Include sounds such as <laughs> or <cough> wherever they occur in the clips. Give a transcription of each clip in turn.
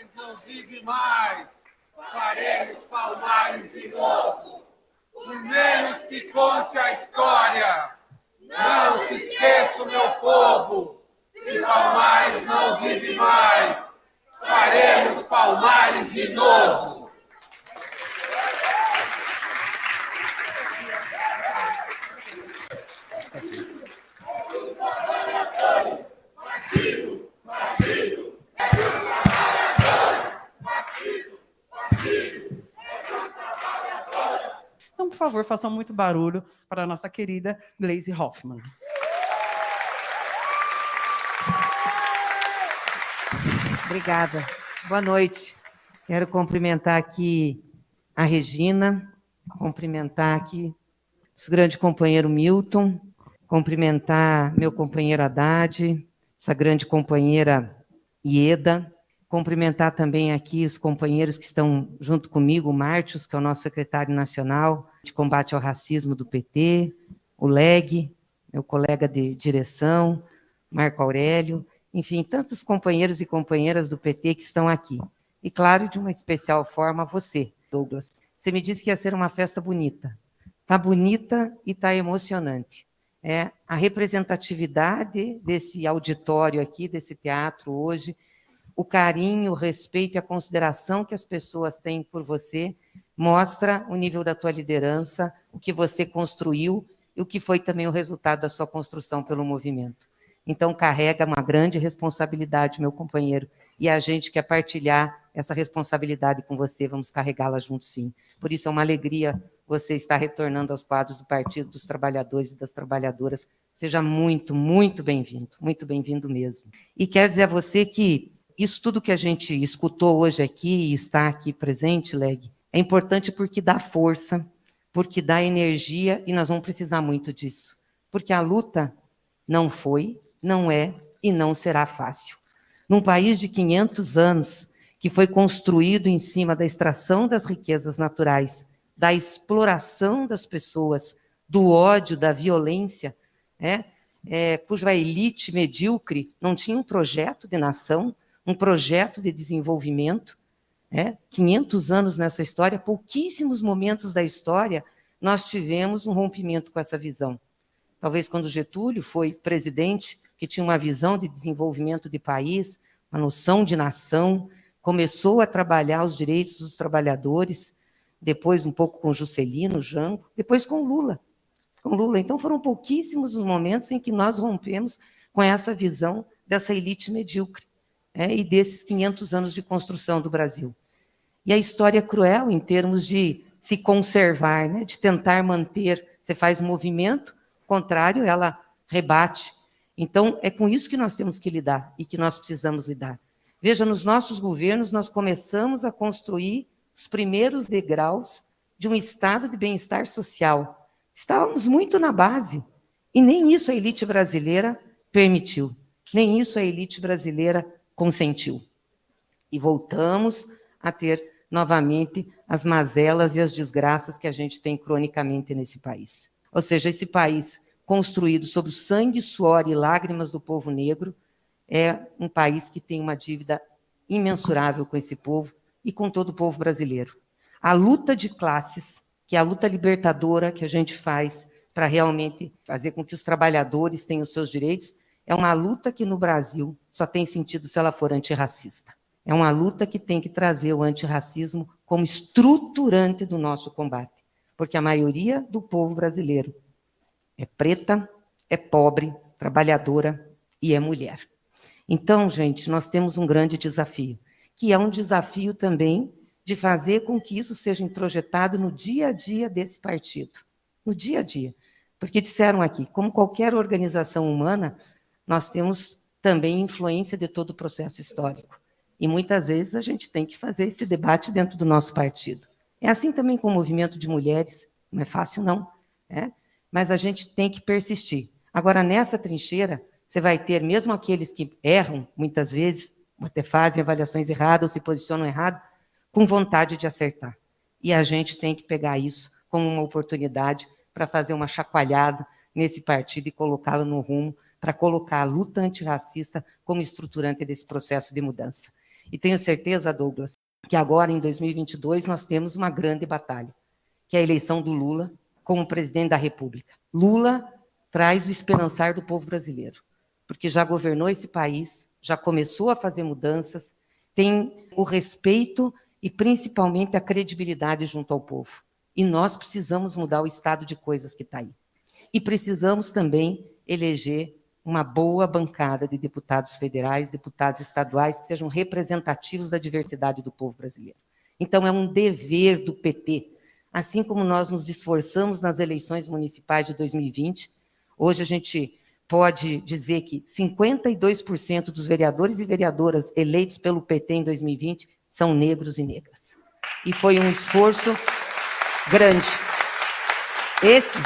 Palmares não vive mais. Faremos Palmares de novo. Por menos que conte a história. Não te esqueço, meu povo. Se Palmares não vive mais, faremos Palmares de novo. Favor, façam muito barulho para a nossa querida Glaze Hoffman. Obrigada. Boa noite. Quero cumprimentar aqui a Regina, cumprimentar aqui esse grande companheiro Milton, cumprimentar meu companheiro Haddad, essa grande companheira Ieda, cumprimentar também aqui os companheiros que estão junto comigo, o Mártios, que é o nosso secretário nacional de combate ao racismo do PT, o Leg, meu colega de direção, Marco Aurélio, enfim, tantos companheiros e companheiras do PT que estão aqui. E, claro, de uma especial forma, você, Douglas. Você me disse que ia ser uma festa bonita. Está bonita e está emocionante. É a representatividade desse auditório aqui, desse teatro hoje, o carinho, o respeito e a consideração que as pessoas têm por você mostra o nível da tua liderança, o que você construiu e o que foi também o resultado da sua construção pelo movimento. Então, carrega uma grande responsabilidade, meu companheiro, e a gente quer partilhar essa responsabilidade com você, vamos carregá-la junto, sim. Por isso é uma alegria você estar retornando aos quadros do Partido dos Trabalhadores e das Trabalhadoras. Seja muito, muito bem-vindo, muito bem-vindo mesmo. E quero dizer a você que isso tudo que a gente escutou hoje aqui e está aqui presente, Leg, é importante porque dá força, porque dá energia e nós vamos precisar muito disso. Porque a luta não foi, não é e não será fácil. Num país de 500 anos, que foi construído em cima da extração das riquezas naturais, da exploração das pessoas, do ódio, da violência, é, é, cuja elite medíocre não tinha um projeto de nação, um projeto de desenvolvimento. É, 500 anos nessa história, pouquíssimos momentos da história nós tivemos um rompimento com essa visão. Talvez quando Getúlio foi presidente, que tinha uma visão de desenvolvimento de país, uma noção de nação, começou a trabalhar os direitos dos trabalhadores, depois um pouco com Juscelino, Jango, depois com Lula. Com Lula. Então foram pouquíssimos os momentos em que nós rompemos com essa visão dessa elite medíocre é, e desses 500 anos de construção do Brasil. E a história é cruel em termos de se conservar, né, de tentar manter. Você faz movimento, contrário, ela rebate. Então, é com isso que nós temos que lidar e que nós precisamos lidar. Veja, nos nossos governos, nós começamos a construir os primeiros degraus de um estado de bem-estar social. Estávamos muito na base. E nem isso a elite brasileira permitiu. Nem isso a elite brasileira consentiu. E voltamos a ter novamente as mazelas e as desgraças que a gente tem cronicamente nesse país. Ou seja, esse país construído sobre o sangue, suor e lágrimas do povo negro é um país que tem uma dívida imensurável com esse povo e com todo o povo brasileiro. A luta de classes, que é a luta libertadora que a gente faz para realmente fazer com que os trabalhadores tenham os seus direitos, é uma luta que no Brasil só tem sentido se ela for antirracista. É uma luta que tem que trazer o antirracismo como estruturante do nosso combate, porque a maioria do povo brasileiro é preta, é pobre, trabalhadora e é mulher. Então, gente, nós temos um grande desafio, que é um desafio também de fazer com que isso seja introjetado no dia a dia desse partido, no dia a dia. Porque disseram aqui, como qualquer organização humana, nós temos também influência de todo o processo histórico. E muitas vezes a gente tem que fazer esse debate dentro do nosso partido. É assim também com o movimento de mulheres, não é fácil, não. É? Mas a gente tem que persistir. Agora, nessa trincheira, você vai ter, mesmo aqueles que erram, muitas vezes, até fazem avaliações erradas ou se posicionam errado, com vontade de acertar. E a gente tem que pegar isso como uma oportunidade para fazer uma chacoalhada nesse partido e colocá-lo no rumo para colocar a luta antirracista como estruturante desse processo de mudança. E tenho certeza, Douglas, que agora, em 2022, nós temos uma grande batalha, que é a eleição do Lula como presidente da República. Lula traz o esperançar do povo brasileiro, porque já governou esse país, já começou a fazer mudanças, tem o respeito e principalmente a credibilidade junto ao povo. E nós precisamos mudar o estado de coisas que está aí. E precisamos também eleger uma boa bancada de deputados federais, deputados estaduais, que sejam representativos da diversidade do povo brasileiro. Então, é um dever do PT. Assim como nós nos esforçamos nas eleições municipais de 2020, hoje a gente pode dizer que 52% dos vereadores e vereadoras eleitos pelo PT em 2020 são negros e negras. E foi um esforço grande. Esse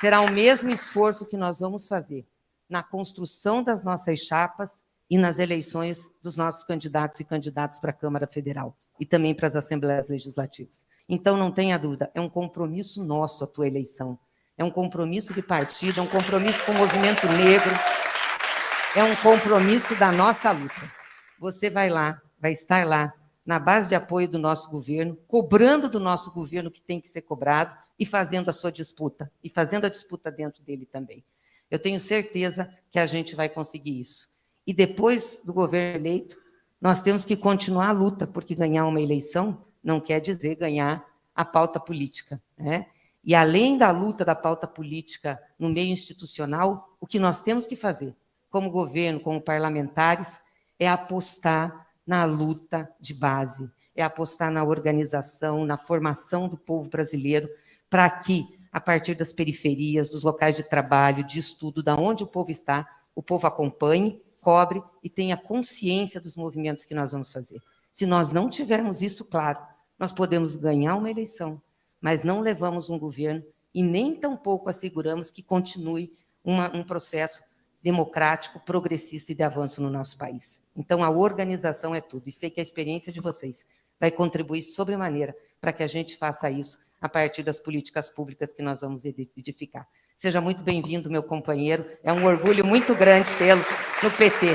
será o mesmo esforço que nós vamos fazer na construção das nossas chapas e nas eleições dos nossos candidatos e candidatas para a Câmara Federal e também para as Assembleias Legislativas. Então, não tenha dúvida, é um compromisso nosso a tua eleição. É um compromisso de partido, é um compromisso com o movimento negro, é um compromisso da nossa luta. Você vai lá, vai estar lá, na base de apoio do nosso governo, cobrando do nosso governo que tem que ser cobrado e fazendo a sua disputa, e fazendo a disputa dentro dele também. Eu tenho certeza que a gente vai conseguir isso. E depois do governo eleito, nós temos que continuar a luta, porque ganhar uma eleição não quer dizer ganhar a pauta política. Né? E além da luta da pauta política no meio institucional, o que nós temos que fazer, como governo, como parlamentares, é apostar na luta de base, é apostar na organização, na formação do povo brasileiro, para que, a partir das periferias, dos locais de trabalho, de estudo, da onde o povo está, o povo acompanhe, cobre e tenha consciência dos movimentos que nós vamos fazer. Se nós não tivermos isso claro, nós podemos ganhar uma eleição, mas não levamos um governo e nem tampouco asseguramos que continue uma, um processo democrático, progressista e de avanço no nosso país. Então, a organização é tudo. E sei que a experiência de vocês vai contribuir sobremaneira para que a gente faça isso a partir das políticas públicas que nós vamos edificar. Seja muito bem-vindo, meu companheiro. É um orgulho muito grande tê-lo no PT.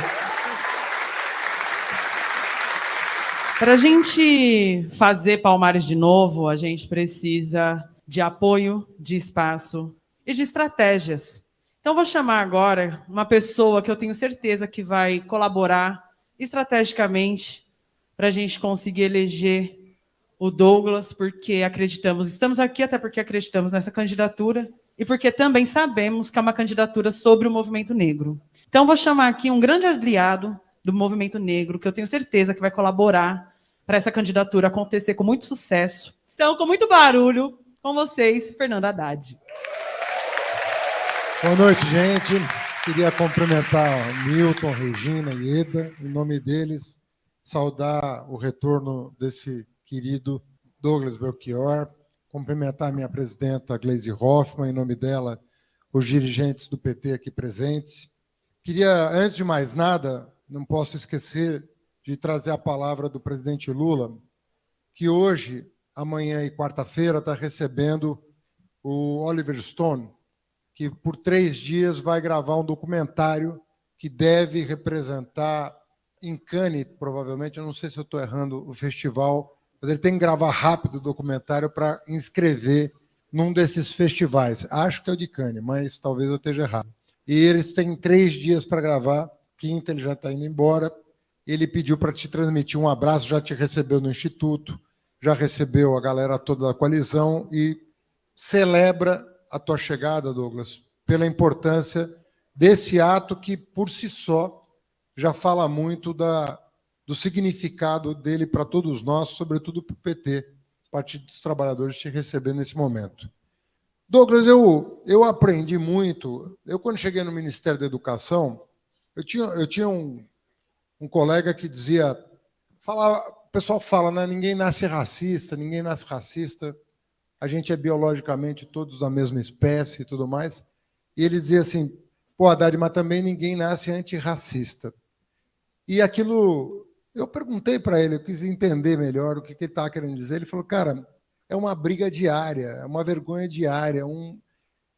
Para a gente fazer Palmares de novo, a gente precisa de apoio, de espaço e de estratégias. Então, vou chamar agora uma pessoa que eu tenho certeza que vai colaborar estrategicamente para a gente conseguir eleger o Douglas, porque acreditamos, estamos aqui até porque acreditamos nessa candidatura e porque também sabemos que é uma candidatura sobre o movimento negro. Então, vou chamar aqui um grande aliado do movimento negro, que eu tenho certeza que vai colaborar para essa candidatura acontecer com muito sucesso. Então, com muito barulho, com vocês, Fernando Haddad. Boa noite, gente. Queria cumprimentar Milton, Regina e Eda, em nome deles, saudar o retorno desse querido Douglas Belchior, cumprimentar minha presidenta Gleisi Hoffmann, em nome dela, os dirigentes do PT aqui presentes. Queria, antes de mais nada, não posso esquecer de trazer a palavra do presidente Lula, que hoje, amanhã e quarta-feira, está recebendo o Oliver Stone, que por três dias vai gravar um documentário que deve representar em Cannes, provavelmente, eu não sei se estou errando o festival, mas ele tem que gravar rápido o documentário para inscrever num desses festivais. Acho que é o de Cannes, mas talvez eu esteja errado. E eles têm três dias para gravar, quinta ele já está indo embora. Ele pediu para te transmitir um abraço, já te recebeu no Instituto, já recebeu a galera toda da coalizão e celebra a tua chegada, Douglas, pela importância desse ato que, por si só, já fala muito da, do significado dele para todos nós, sobretudo para o PT, Partido dos Trabalhadores, te receber nesse momento. Douglas, eu, eu aprendi muito. Eu, quando cheguei no Ministério da Educação, eu tinha, eu tinha um, um colega que dizia: falava, o pessoal fala, né, ninguém nasce racista, ninguém nasce racista a gente é biologicamente todos da mesma espécie e tudo mais. E ele dizia assim: pô, Haddad, mas também ninguém nasce antirracista. E aquilo, eu perguntei para ele, eu quis entender melhor o que, que ele estava querendo dizer. Ele falou: cara, é uma briga diária, é uma vergonha diária, é um,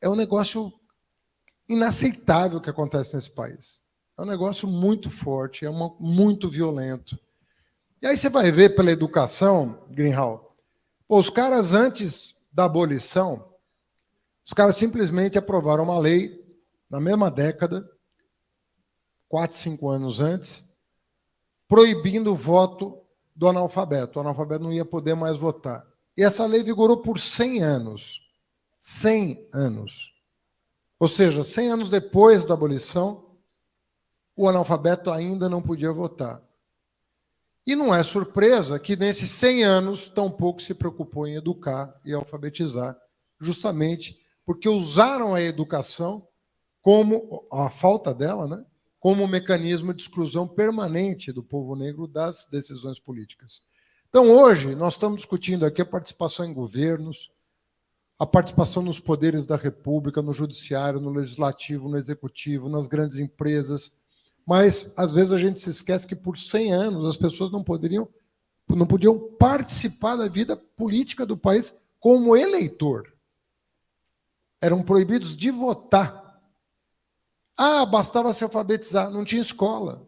é um negócio inaceitável que acontece nesse país. É um negócio muito forte, é uma, muito violento. E aí você vai ver pela educação, Greenhall, os caras antes da abolição, os caras simplesmente aprovaram uma lei na mesma década, quatro, cinco anos antes, proibindo o voto do analfabeto. O analfabeto não ia poder mais votar. E essa lei vigorou por 100 anos. 100 anos. Ou seja, 100 anos depois da abolição, o analfabeto ainda não podia votar. E não é surpresa que nesses 100 anos tão pouco se preocupou em educar e alfabetizar, justamente porque usaram a educação como a falta dela, né, como um mecanismo de exclusão permanente do povo negro das decisões políticas. Então, hoje, nós estamos discutindo aqui a participação em governos, a participação nos poderes da República, no Judiciário, no Legislativo, no Executivo, nas grandes empresas. Mas, às vezes, a gente se esquece que por 100 anos as pessoas não poderiam, não podiam participar da vida política do país como eleitor. Eram proibidos de votar. Ah, bastava se alfabetizar, não tinha escola.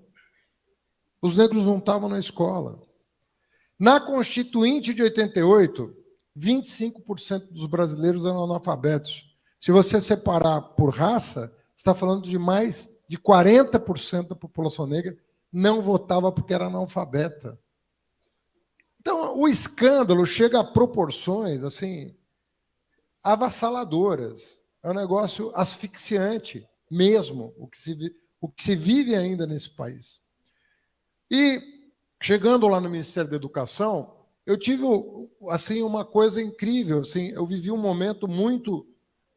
Os negros não estavam na escola. Na Constituinte de 88, 25% dos brasileiros eram analfabetos. Se você separar por raça, está falando de mais de 40% da população negra não votava porque era analfabeta. Então, o escândalo chega a proporções assim avassaladoras. É um negócio asfixiante mesmo o que se, o que se vive ainda nesse país. E chegando lá no Ministério da Educação, eu tive assim uma coisa incrível, assim, eu vivi um momento muito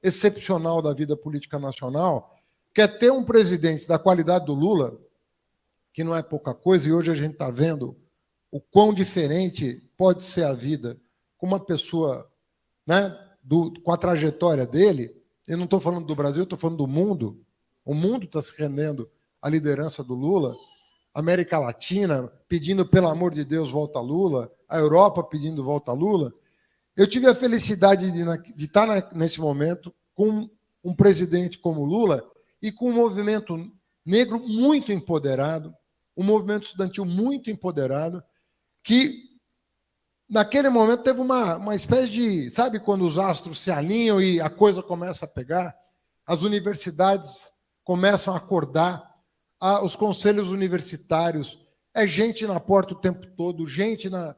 excepcional da vida política nacional, que é ter um presidente da qualidade do Lula, que não é pouca coisa, e hoje a gente está vendo o quão diferente pode ser a vida com uma pessoa né, do, com a trajetória dele. Eu não estou falando do Brasil, estou falando do mundo. O mundo está se rendendo à liderança do Lula. América Latina pedindo, pelo amor de Deus, volta Lula a Europa pedindo volta a Lula, eu tive a felicidade de, de estar nesse momento com um presidente como Lula e com um movimento negro muito empoderado, um movimento estudantil muito empoderado, que naquele momento teve uma, uma espécie de. Sabe quando os astros se alinham e a coisa começa a pegar? As universidades começam a acordar, os conselhos universitários, é gente na porta o tempo todo, gente na,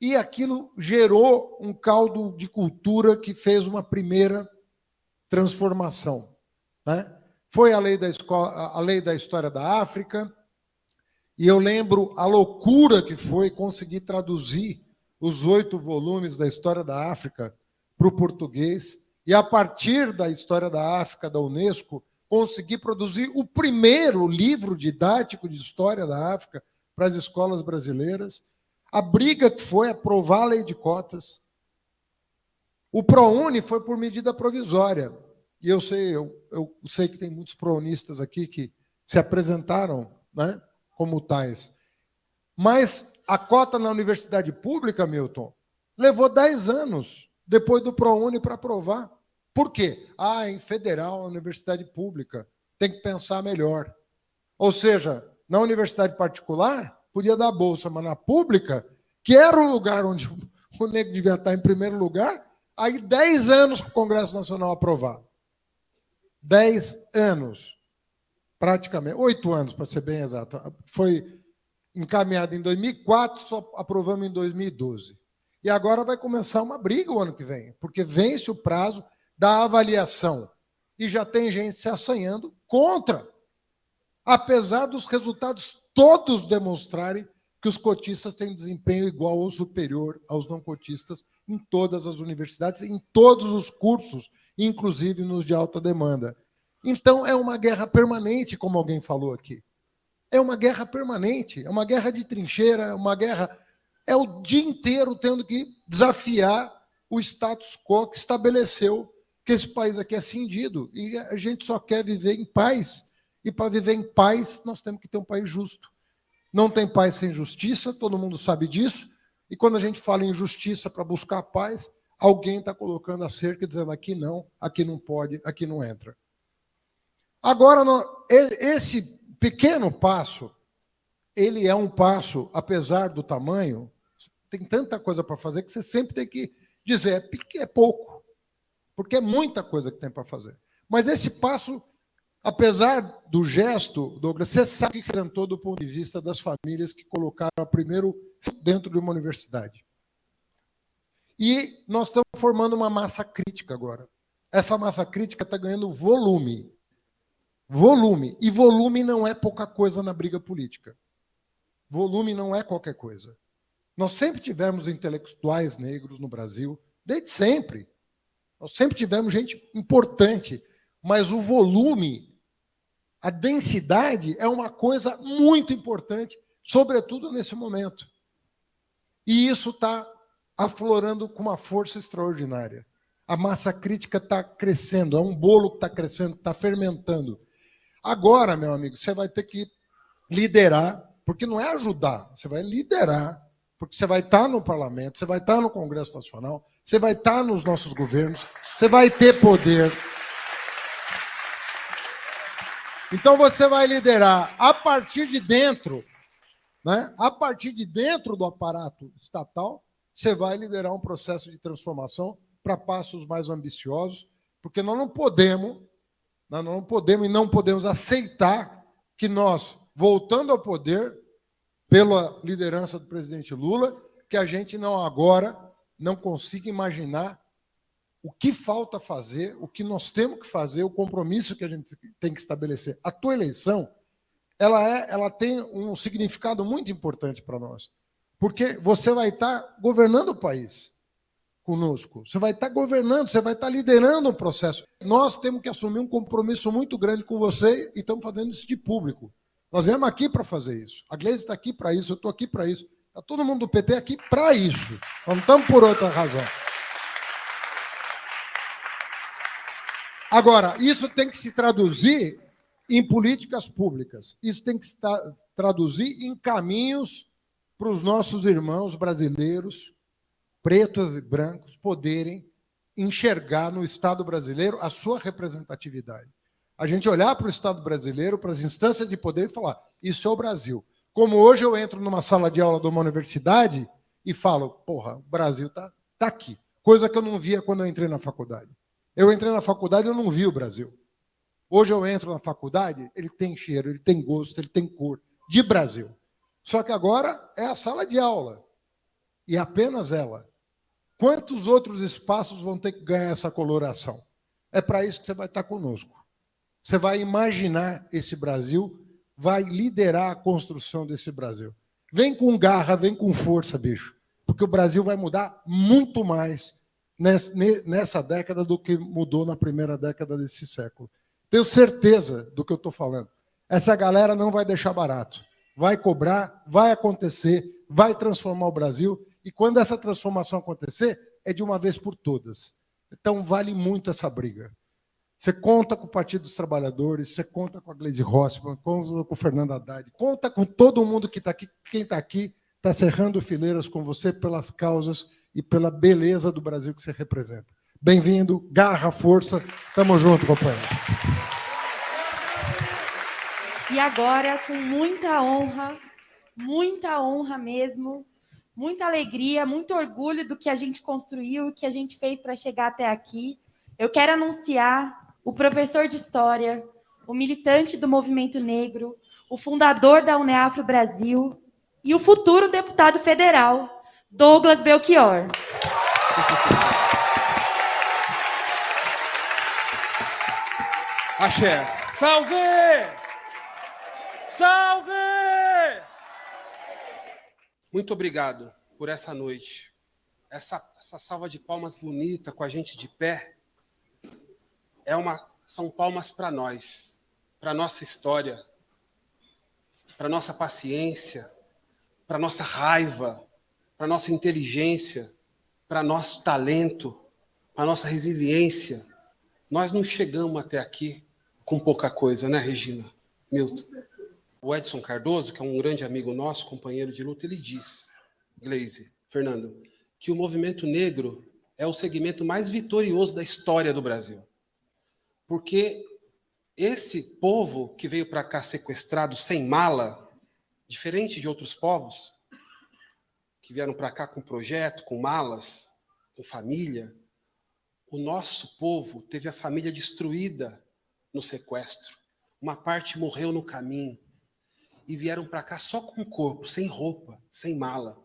e aquilo gerou um caldo de cultura que fez uma primeira transformação. Né? Foi a lei, da escola, a lei da história da África, e eu lembro a loucura que foi conseguir traduzir os oito volumes da história da África para o português, e a partir da história da África da Unesco, conseguir produzir o primeiro livro didático de história da África para as escolas brasileiras a briga que foi aprovar a lei de cotas. O ProUni foi por medida provisória. E eu sei, eu, eu sei que tem muitos prounistas aqui que se apresentaram né, como tais. Mas a cota na universidade pública, Milton, levou 10 anos depois do ProUni para aprovar. Por quê? Ah, em federal, universidade pública, tem que pensar melhor. Ou seja, na universidade particular, podia dar bolsa, mas na pública, que era o lugar onde <laughs> o negro devia estar em primeiro lugar, aí 10 anos para o Congresso Nacional aprovar. 10 anos, praticamente, 8 anos, para ser bem exato. Foi encaminhado em 2004, só aprovamos em 2012. E agora vai começar uma briga o ano que vem, porque vence o prazo da avaliação. E já tem gente se assanhando contra apesar dos resultados todos demonstrarem que os cotistas têm desempenho igual ou superior aos não cotistas em todas as universidades, em todos os cursos, inclusive nos de alta demanda. Então, é uma guerra permanente, como alguém falou aqui. É uma guerra permanente, é uma guerra de trincheira, é uma guerra. É o dia inteiro tendo que desafiar o status quo que estabeleceu que esse país aqui é cindido. E a gente só quer viver em paz e para viver em paz, nós temos que ter um país justo. Não tem paz sem justiça, todo mundo sabe disso. E quando a gente fala em justiça para buscar paz, alguém está colocando a cerca dizendo aqui não, aqui não pode, aqui não entra. Agora, esse pequeno passo ele é um passo, apesar do tamanho, tem tanta coisa para fazer que você sempre tem que dizer é, é pouco, porque é muita coisa que tem para fazer. Mas esse passo, apesar do gesto, Douglas, você sabe que representou do ponto de vista das famílias que colocaram a primeiro dentro de uma universidade. E nós estamos formando uma massa crítica agora. Essa massa crítica está ganhando volume. Volume. E volume não é pouca coisa na briga política. Volume não é qualquer coisa. Nós sempre tivemos intelectuais negros no Brasil, desde sempre. Nós sempre tivemos gente importante, mas o volume, a densidade é uma coisa muito importante, sobretudo nesse momento. E isso está aflorando com uma força extraordinária. A massa crítica está crescendo, é um bolo que está crescendo, está fermentando. Agora, meu amigo, você vai ter que liderar, porque não é ajudar, você vai liderar porque você vai estar no parlamento, você vai estar no Congresso Nacional, você vai estar nos nossos governos, você vai ter poder. Então você vai liderar a partir de dentro, né? A partir de dentro do aparato estatal, você vai liderar um processo de transformação para passos mais ambiciosos, porque nós não podemos, nós não podemos e não podemos aceitar que nós, voltando ao poder, pela liderança do presidente Lula, que a gente não agora não consiga imaginar o que falta fazer, o que nós temos que fazer, o compromisso que a gente tem que estabelecer. A tua eleição, ela é, ela tem um significado muito importante para nós, porque você vai estar governando o país conosco. Você vai estar governando, você vai estar liderando o processo. Nós temos que assumir um compromisso muito grande com você e estamos fazendo isso de público. Nós viemos aqui para fazer isso. A Gleisi está aqui para isso, eu estou aqui para isso. Está todo mundo do PT aqui para isso. Não estamos por outra razão. Agora, isso tem que se traduzir em políticas públicas. Isso tem que se traduzir em caminhos para os nossos irmãos brasileiros, pretos e brancos, poderem enxergar no Estado brasileiro a sua representatividade a gente olhar para o Estado brasileiro, para as instâncias de poder e falar: isso é o Brasil. Como hoje eu entro numa sala de aula de uma universidade e falo: porra, o Brasil está tá aqui. Coisa que eu não via quando eu entrei na faculdade. Eu entrei na faculdade e eu não vi o Brasil. Hoje eu entro na faculdade, ele tem cheiro, ele tem gosto, ele tem cor, de Brasil. Só que agora é a sala de aula. E apenas ela. Quantos outros espaços vão ter que ganhar essa coloração? É para isso que você vai estar conosco. Você vai imaginar esse Brasil, vai liderar a construção desse Brasil. Vem com garra, vem com força, bicho. Porque o Brasil vai mudar muito mais nessa década do que mudou na primeira década desse século. Tenho certeza do que eu estou falando. Essa galera não vai deixar barato. Vai cobrar, vai acontecer, vai transformar o Brasil. E quando essa transformação acontecer, é de uma vez por todas. Então vale muito essa briga. Você conta com o Partido dos Trabalhadores, você conta com a Gleisi Rossmann, conta com o Fernando Haddad, conta com todo mundo que está aqui. Quem está aqui está cerrando fileiras com você pelas causas e pela beleza do Brasil que você representa. Bem-vindo, garra, força. Tamo junto, companheiro. E agora, com muita honra, muita honra mesmo, muita alegria, muito orgulho do que a gente construiu, o que a gente fez para chegar até aqui. Eu quero anunciar o professor de História, o militante do movimento negro, o fundador da Uneafro Brasil e o futuro deputado federal, Douglas Belchior. Axé. Salve! Salve! Muito obrigado por essa noite. Essa, essa salva de palmas bonita com a gente de pé é uma, são palmas para nós, para nossa história, para nossa paciência, para nossa raiva, para nossa inteligência, para nosso talento, para nossa resiliência. Nós não chegamos até aqui com pouca coisa, né, Regina? Milton. O Edson Cardoso, que é um grande amigo nosso, companheiro de luta, ele diz, Glaze, Fernando, que o movimento negro é o segmento mais vitorioso da história do Brasil. Porque esse povo que veio para cá sequestrado sem mala, Diferente de outros povos que vieram para cá com projeto, com malas, com família, o nosso povo teve a família destruída no sequestro. Uma parte morreu no caminho e vieram para cá só com o corpo, sem roupa, sem mala.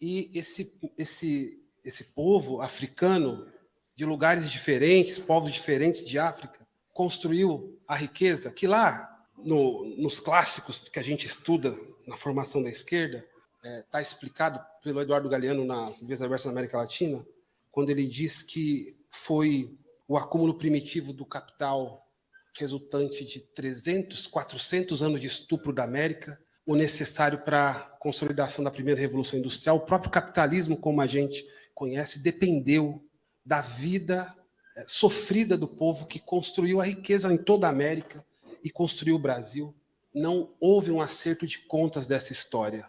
E esse, esse, esse povo africano, de lugares diferentes, povos diferentes de África, construiu a riqueza que lá, no, nos clássicos que a gente estuda na formação da esquerda, está é, tá explicado pelo Eduardo Galeano nas Vias Abertas da América Latina, quando ele diz que foi o acúmulo primitivo do capital resultante de 300, 400 anos de estupro da América, o necessário para a consolidação da primeira revolução industrial. O próprio capitalismo, como a gente conhece, dependeu da vida eh, sofrida do povo que construiu a riqueza em toda a América e construiu o Brasil. Não houve um acerto de contas dessa história.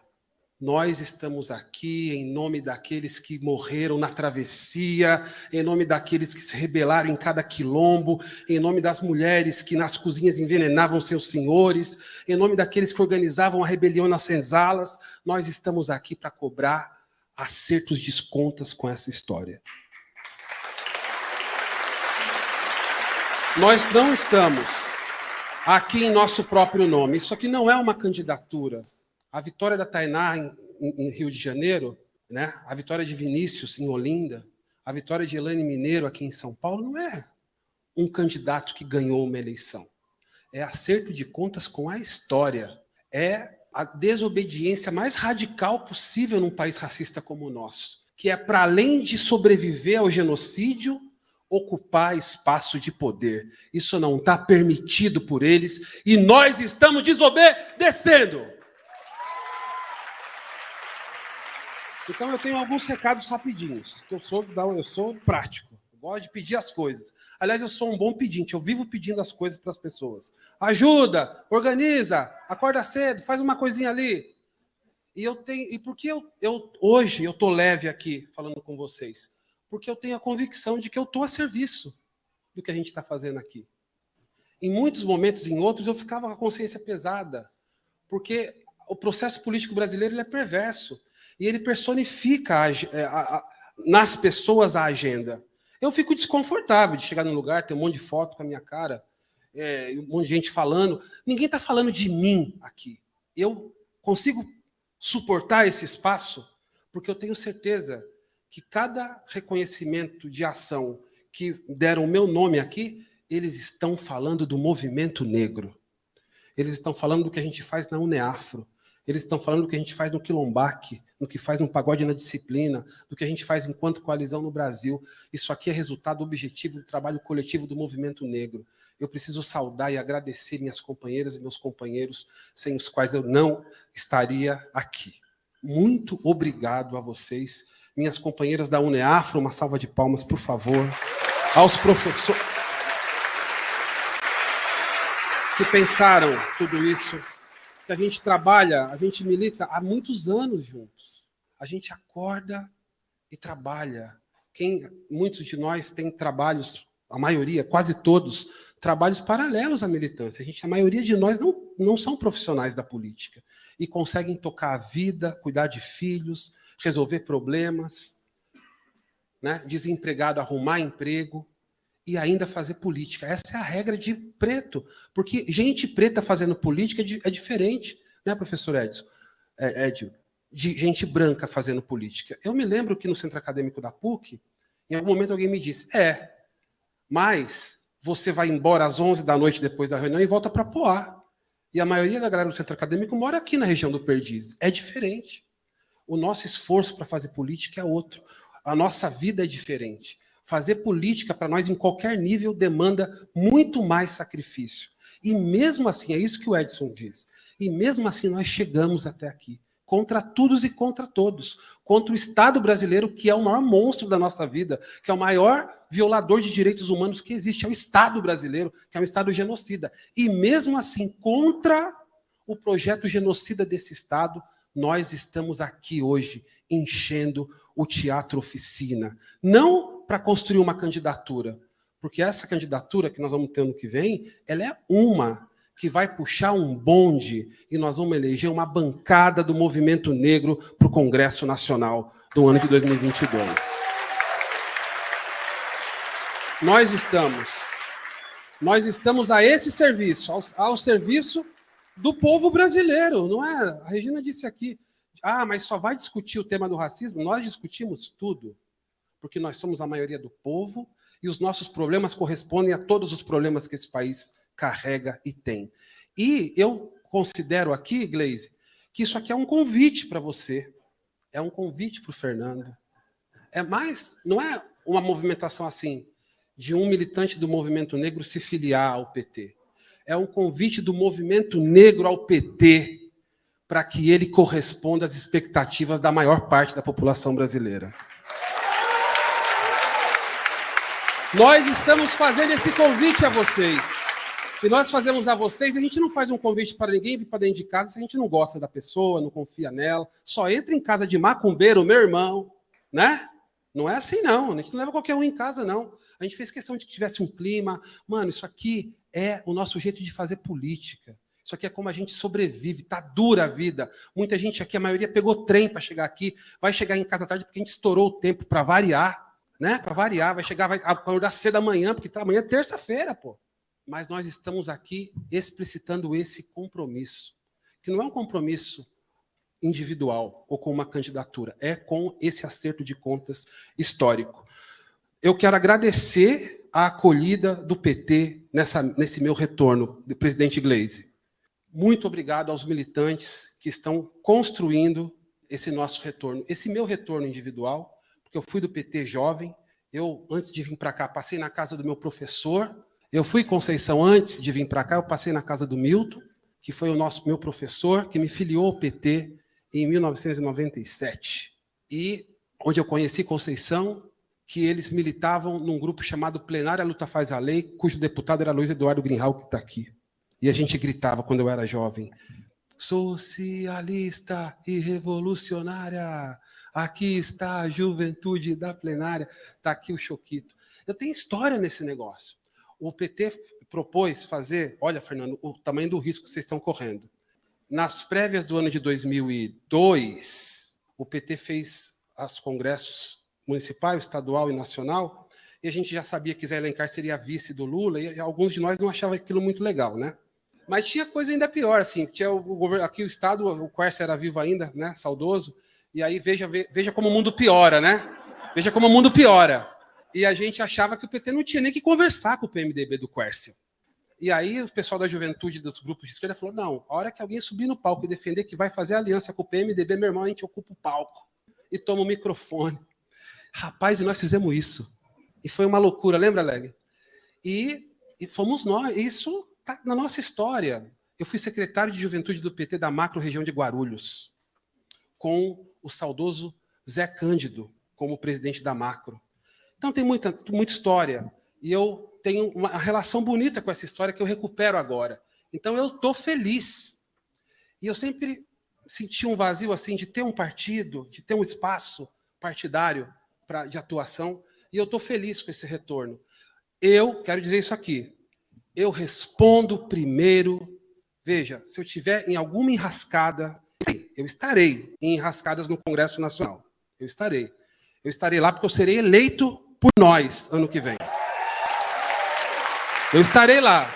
Nós estamos aqui em nome daqueles que morreram na travessia, em nome daqueles que se rebelaram em cada quilombo, em nome das mulheres que nas cozinhas envenenavam seus senhores, em nome daqueles que organizavam a rebelião nas senzalas. Nós estamos aqui para cobrar acertos de contas com essa história. Nós não estamos aqui em nosso próprio nome. Isso aqui não é uma candidatura. A vitória da Tainá em, em, Rio de Janeiro, né? a vitória de Vinícius em Olinda, a vitória de Elane Mineiro aqui em São Paulo não é um candidato que ganhou uma eleição. É acerto de contas com a história. É a desobediência mais radical possível num país racista como o nosso, que é para além de sobreviver ao genocídio, ocupar espaço de poder. Isso não está permitido por eles e nós estamos desobedecendo. Então eu tenho alguns recados rapidinhos, que eu sou, eu sou prático, eu gosto de pedir as coisas. Aliás, eu sou um bom pedinte, eu vivo pedindo as coisas para as pessoas. Ajuda, organiza, acorda cedo, faz uma coisinha ali. E eu tenho, e por que eu, eu hoje eu tô leve aqui falando com vocês? Porque eu tenho a convicção de que eu estou a serviço do que a gente está fazendo aqui. Em muitos momentos, em outros, eu ficava com a consciência pesada, porque o processo político brasileiro é perverso e ele personifica a, é, a, a, nas pessoas a agenda. Eu fico desconfortável de chegar num lugar, ter um monte de foto com a minha cara, é, um monte de gente falando. Ninguém está falando de mim aqui. Eu consigo suportar esse espaço porque eu tenho certeza que cada reconhecimento de ação que deram o meu nome aqui, eles estão falando do movimento negro. Eles estão falando do que a gente faz na UNEAFRO. Eles estão falando do que a gente faz no Quilombac, no que faz no Pagode na Disciplina, do que a gente faz enquanto coalizão no Brasil. Isso aqui é resultado objetivo do trabalho coletivo do movimento negro. Eu preciso saudar e agradecer minhas companheiras e meus companheiros, sem os quais eu não estaria aqui. Muito obrigado a vocês, minhas companheiras da UNEAFRO, uma salva de palmas, por favor. Aos professores que pensaram tudo isso que a gente trabalha, a gente milita há muitos anos juntos. A gente acorda e trabalha. Quem, muitos de nós têm trabalhos, a maioria, quase todos, trabalhos paralelos à militância. A, gente, a maioria de nós não, não são profissionais da política e conseguem tocar a vida, cuidar de filhos, resolver problemas, né? desempregado arrumar emprego e ainda fazer política. Essa é a regra de preto, porque gente preta fazendo política é, é diferente, né, professor Edson? É, de gente branca fazendo política. Eu me lembro que no centro acadêmico da PUC, em algum momento alguém me disse: é, mas você vai embora às 11 da noite depois da reunião e volta para Poá. E a maioria da galera do centro acadêmico mora aqui na região do Perdizes. É diferente. O nosso esforço para fazer política é outro. A nossa vida é diferente. Fazer política para nós em qualquer nível demanda muito mais sacrifício. E mesmo assim, é isso que o Edson diz. E mesmo assim nós chegamos até aqui, contra todos e contra todos, contra o Estado brasileiro, que é o maior monstro da nossa vida, que é o maior violador de direitos humanos que existe, é o Estado brasileiro, que é um Estado genocida. E mesmo assim, contra o projeto genocida desse Estado, nós estamos aqui hoje enchendo o teatro oficina. Não para construir uma candidatura. Porque essa candidatura que nós vamos ter ano que vem, ela é uma que vai puxar um bonde e nós vamos eleger uma bancada do movimento negro para o Congresso Nacional do ano de 2022. Nós estamos, nós estamos a esse serviço, ao, ao serviço do povo brasileiro, não é? A Regina disse aqui, ah, mas só vai discutir o tema do racismo? Nós discutimos tudo, porque nós somos a maioria do povo e os nossos problemas correspondem a todos os problemas que esse país carrega e tem. E eu considero aqui, Gleise, que isso aqui é um convite para você, é um convite para o Fernando. É mais, não é uma movimentação assim de um militante do movimento negro se filiar ao PT é um convite do movimento negro ao PT para que ele corresponda às expectativas da maior parte da população brasileira. Nós estamos fazendo esse convite a vocês. E nós fazemos a vocês, a gente não faz um convite para ninguém vir para dentro de casa se a gente não gosta da pessoa, não confia nela. Só entra em casa de macumbeiro, meu irmão, né? Não é assim, não. A gente não leva qualquer um em casa, não. A gente fez questão de que tivesse um clima. Mano, isso aqui é o nosso jeito de fazer política. Isso aqui é como a gente sobrevive, tá dura a vida. Muita gente aqui, a maioria pegou trem para chegar aqui, vai chegar em casa tarde porque a gente estourou o tempo para variar, né? Para variar, vai chegar, vai acordar cedo da manhã, porque tá, amanhã é terça-feira, pô. Mas nós estamos aqui explicitando esse compromisso, que não é um compromisso individual ou com uma candidatura, é com esse acerto de contas histórico. Eu quero agradecer a acolhida do PT nessa, nesse meu retorno, de presidente Gleisi. Muito obrigado aos militantes que estão construindo esse nosso retorno, esse meu retorno individual, porque eu fui do PT jovem, eu, antes de vir para cá, passei na casa do meu professor, eu fui Conceição antes de vir para cá, eu passei na casa do Milton, que foi o nosso meu professor, que me filiou ao PT em 1997. E onde eu conheci Conceição, que eles militavam num grupo chamado Plenária Luta Faz a Lei, cujo deputado era Luiz Eduardo Greenhal, que está aqui. E a gente gritava quando eu era jovem: socialista e revolucionária, aqui está a juventude da plenária, está aqui o Choquito. Eu tenho história nesse negócio. O PT propôs fazer, olha, Fernando, o tamanho do risco que vocês estão correndo. Nas prévias do ano de 2002, o PT fez os congressos municipal, estadual e nacional, e a gente já sabia que Zé Alencar seria vice do Lula, e alguns de nós não achavam aquilo muito legal, né? Mas tinha coisa ainda pior, assim, tinha o governo, aqui o Estado, o Quercia era vivo ainda, né, saudoso, e aí veja, veja como o mundo piora, né? Veja como o mundo piora. E a gente achava que o PT não tinha nem que conversar com o PMDB do Quercia. E aí o pessoal da juventude dos grupos de esquerda falou: não, a hora que alguém subir no palco e defender que vai fazer aliança com o PMDB, meu irmão, a gente ocupa o palco e toma o microfone. Rapaz, e nós fizemos isso. E foi uma loucura, lembra, Leg? E, e fomos nós, isso está na nossa história. Eu fui secretário de juventude do PT da macro região de Guarulhos, com o saudoso Zé Cândido como presidente da macro. Então tem muita, muita história. E eu tenho uma relação bonita com essa história que eu recupero agora. Então eu estou feliz. E eu sempre senti um vazio assim de ter um partido, de ter um espaço partidário pra, de atuação, e eu estou feliz com esse retorno. Eu quero dizer isso aqui. Eu respondo primeiro. Veja, se eu tiver em alguma enrascada, eu estarei em enrascadas no Congresso Nacional. Eu estarei. Eu estarei lá porque eu serei eleito por nós ano que vem. Eu estarei lá.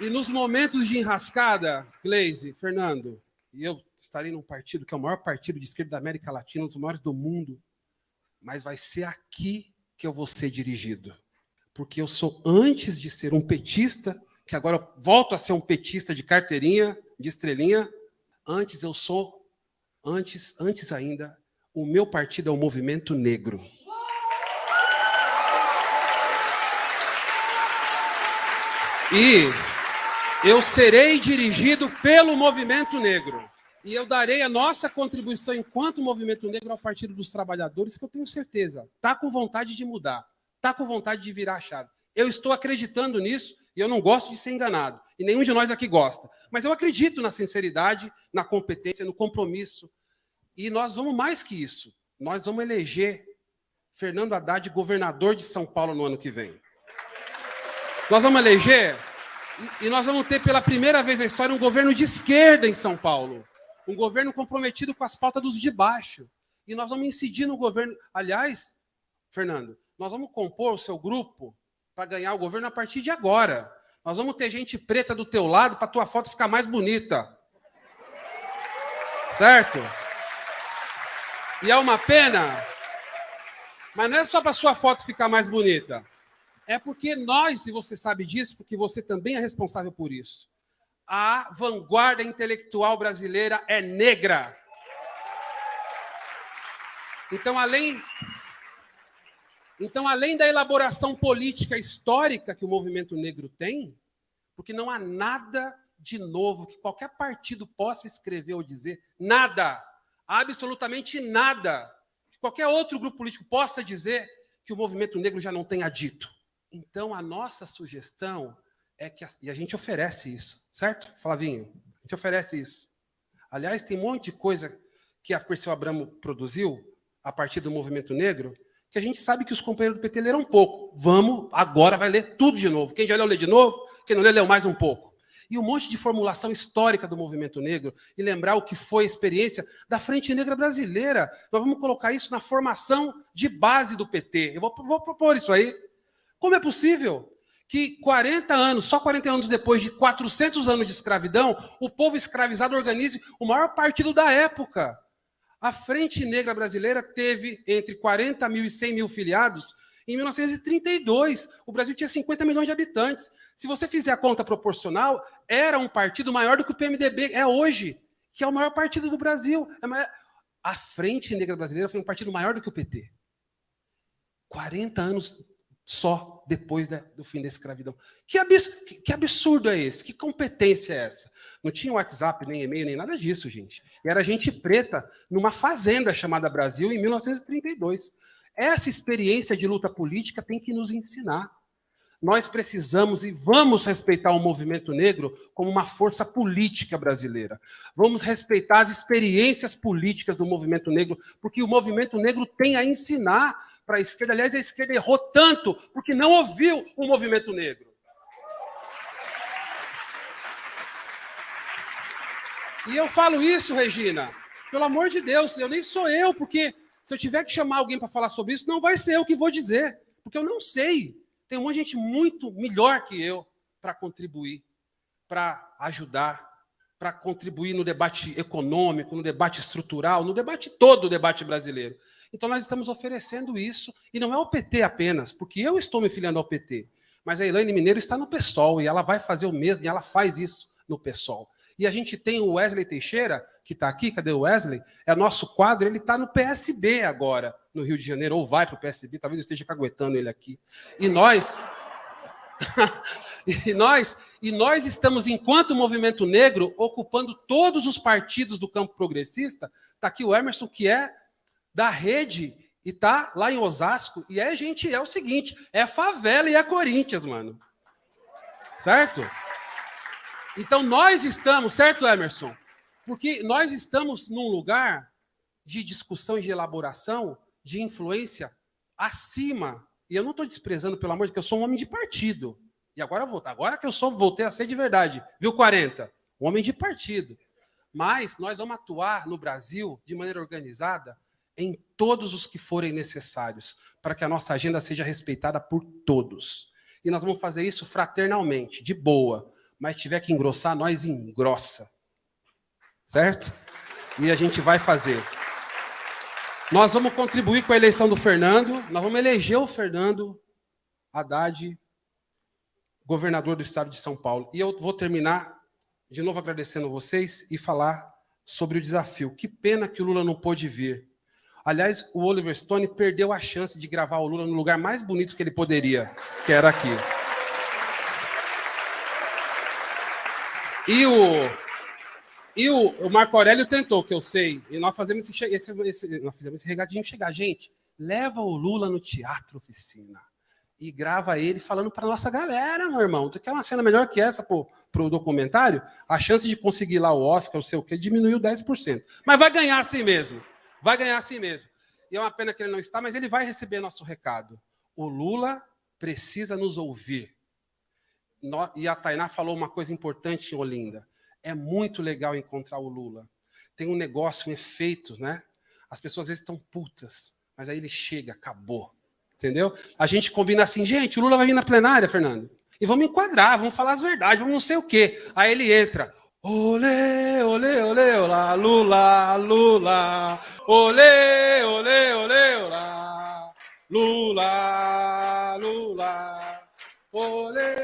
E nos momentos de enrascada, Gleise, Fernando, e eu estarei num partido que é o maior partido de esquerda da América Latina, um dos maiores do mundo, mas vai ser aqui que eu vou ser dirigido. Porque eu sou, antes de ser um petista, que agora volto a ser um petista de carteirinha, de estrelinha, antes eu sou, antes, antes ainda, o meu partido é o Movimento Negro. E eu serei dirigido pelo movimento negro. E eu darei a nossa contribuição enquanto movimento negro ao Partido dos Trabalhadores, que eu tenho certeza, está com vontade de mudar, está com vontade de virar a chave. Eu estou acreditando nisso e eu não gosto de ser enganado. E nenhum de nós aqui gosta. Mas eu acredito na sinceridade, na competência, no compromisso. E nós vamos mais que isso. Nós vamos eleger Fernando Haddad governador de São Paulo no ano que vem. Nós vamos eleger e, nós vamos ter pela primeira vez na história um governo de esquerda em São Paulo. Um governo comprometido com as pautas dos de baixo. E nós vamos incidir no governo. Aliás, Fernando, nós vamos compor o seu grupo para ganhar o governo a partir de agora. Nós vamos ter gente preta do teu lado para tua foto ficar mais bonita. Certo? E é uma pena, mas não é só para sua foto ficar mais bonita. É porque nós, e você sabe disso, porque você também é responsável por isso. A vanguarda intelectual brasileira é negra. Então, além então, além da elaboração política histórica que o movimento negro tem, porque não há nada de novo que qualquer partido possa escrever ou dizer, nada, absolutamente nada, que qualquer outro grupo político possa dizer que o movimento negro já não tenha dito. Então, a nossa sugestão é que, e a gente oferece isso, certo, Flavinho? A gente oferece isso. Aliás, tem um monte de coisa que a Perseu Abramo produziu a partir do movimento negro, que a gente sabe que os companheiros do PT leram um pouco. Vamos, agora vai ler tudo de novo. Quem já leu, lê de novo. Quem não leu, leu mais um pouco. E um monte de formulação histórica do movimento negro e lembrar o que foi a experiência da Frente Negra Brasileira. Nós vamos colocar isso na formação de base do PT. Eu vou, vou propor isso aí. Como é possível que 40 anos, só 40 anos depois de 400 anos de escravidão, o povo escravizado organize o maior partido da época? A Frente Negra Brasileira teve entre 40 mil e 100 mil filiados em 1932. O Brasil tinha 50 milhões de habitantes. Se você fizer a conta proporcional, era um partido maior do que o PMDB é hoje, que é o maior partido do Brasil. É a Frente Negra Brasileira foi um partido maior do que o PT. 40 anos só depois da, do fim da escravidão. Que, que, que, absurdo é esse? Que competência é essa? Não tinha WhatsApp, nem e-mail, nem nada disso, gente. Era gente preta numa fazenda chamada Brasil em 1932. Essa experiência de luta política tem que nos ensinar. Nós precisamos e vamos respeitar o movimento negro como uma força política brasileira. Vamos respeitar as experiências políticas do movimento negro, porque o movimento negro tem a ensinar para a esquerda. Aliás, a esquerda errou tanto porque não ouviu o movimento negro. E eu falo isso, Regina, pelo amor de Deus, eu nem sou eu, porque se eu tiver que chamar alguém para falar sobre isso, não vai ser eu que vou dizer, porque eu não sei. Tem um monte de gente muito melhor que eu para contribuir, para ajudar, para contribuir no debate econômico, no debate estrutural, no debate todo o debate brasileiro. Então nós estamos oferecendo isso, e não é o PT apenas, porque eu estou me filiando ao PT, mas a Elaine Mineiro está no PSOL, e ela vai fazer o mesmo, e ela faz isso no PSOL. E a gente tem o Wesley Teixeira, que está aqui, cadê o Wesley? É nosso quadro, ele está no PSB agora, no Rio de Janeiro, ou vai para o PSB, talvez eu esteja caguetando ele aqui. E nós. <laughs> e nós e nós estamos, enquanto movimento negro, ocupando todos os partidos do campo progressista. Está aqui o Emerson, que é da rede e está lá em Osasco. E é, gente, é o seguinte: é favela e é Corinthians, mano. Certo? Então nós estamos, certo, Emerson? Porque nós estamos num lugar de discussão e de elaboração, de influência acima. E eu não estou desprezando, pelo amor de Deus, eu sou um homem de partido. E agora eu vou, agora que eu sou, voltei a ser de verdade. Viu 40? Um homem de partido. Mas nós vamos atuar no Brasil de maneira organizada em todos os que forem necessários, para que a nossa agenda seja respeitada por todos. E nós vamos fazer isso fraternalmente, de boa mas tiver que engrossar, nós engrossa. Certo? E a gente vai fazer. Nós vamos contribuir com a eleição do Fernando, nós vamos eleger o Fernando Haddad governador do estado de São Paulo. E eu vou terminar de novo agradecendo vocês e falar sobre o desafio. Que pena que o Lula não pôde vir. Aliás, o Oliver Stone perdeu a chance de gravar o Lula no lugar mais bonito que ele poderia, que era aqui. E o, e o, o, Marco Aurélio tentou, que eu sei, e nós fazemos esse, esse, esse, nós fizemos esse regadinho chegar. Gente, leva o Lula no teatro oficina e grava ele falando para nossa galera, meu irmão. Tu quer uma cena melhor que essa para o documentário? A chance de conseguir lá o Oscar, o sei o quê, diminuiu 10%. Mas vai ganhar assim mesmo. Vai ganhar assim mesmo. E é uma pena que ele não está, mas ele vai receber nosso recado. O Lula precisa nos ouvir. e a Tainá falou uma coisa importante em Olinda. É muito legal encontrar o Lula. Tem um negócio, um efeito, né? As pessoas às vezes estão putas, mas aí ele chega, acabou. Entendeu? A gente combina assim, gente, o Lula vai vir na plenária, Fernando. E vamos enquadrar, vamos falar as verdades, vamos não sei o quê. Aí ele entra. Olê, olê, olê, olá, Lula, Lula. Olê, olê, olê, olá. Lula, Lula. Olê.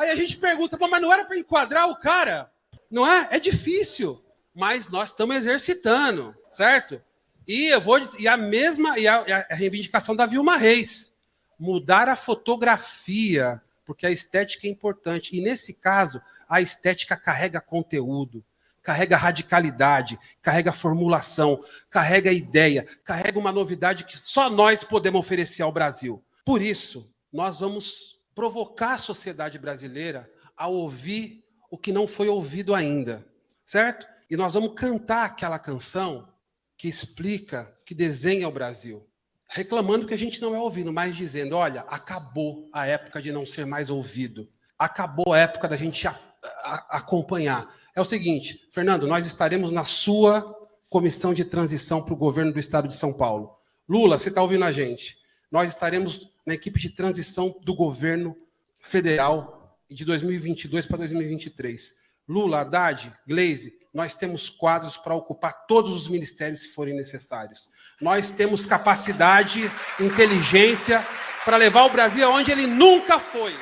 Aí a gente pergunta, mas não era para enquadrar o cara? Não é? É difícil, mas nós estamos exercitando, certo? E eu vou e a mesma e a, a reivindicação da Vilma Reis, mudar a fotografia, porque a estética é importante. E nesse caso, a estética carrega conteúdo, carrega radicalidade, carrega formulação, carrega ideia, carrega uma novidade que só nós podemos oferecer ao Brasil. Por isso, nós vamos provocar a sociedade brasileira a ouvir o que não foi ouvido ainda, certo? E nós vamos cantar aquela canção que explica, que desenha o Brasil, reclamando que a gente não é ouvido, mas dizendo: olha, acabou a época de não ser mais ouvido, acabou a época da gente a, a, acompanhar. É o seguinte, Fernando, nós estaremos na sua comissão de transição para o governo do estado de São Paulo. Lula, você está ouvindo a gente? Nós estaremos na equipe de transição do governo federal de 2022 para 2023. Lula, Haddad, Gleisi, nós temos quadros para ocupar todos os ministérios se forem necessários. Nós temos capacidade, inteligência para levar o Brasil aonde ele nunca foi,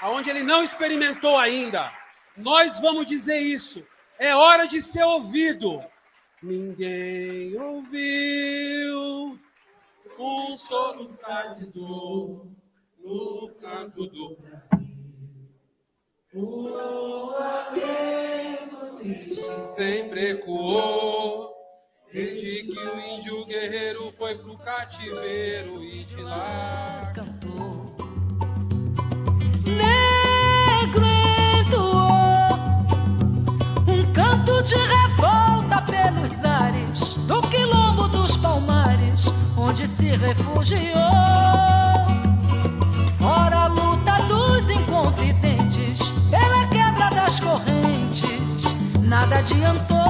aonde ele não experimentou ainda. Nós vamos dizer isso. É hora de ser ouvido. Ninguém ouviu um soluçar de dor no canto do Brasil. O lamento triste sempre ecoou, desde que o índio guerreiro foi pro cativeiro e de lá cantou. Negro entoou um canto de refugiou. Fora a luta dos inconfidentes pela quebra das correntes, nada adiantou.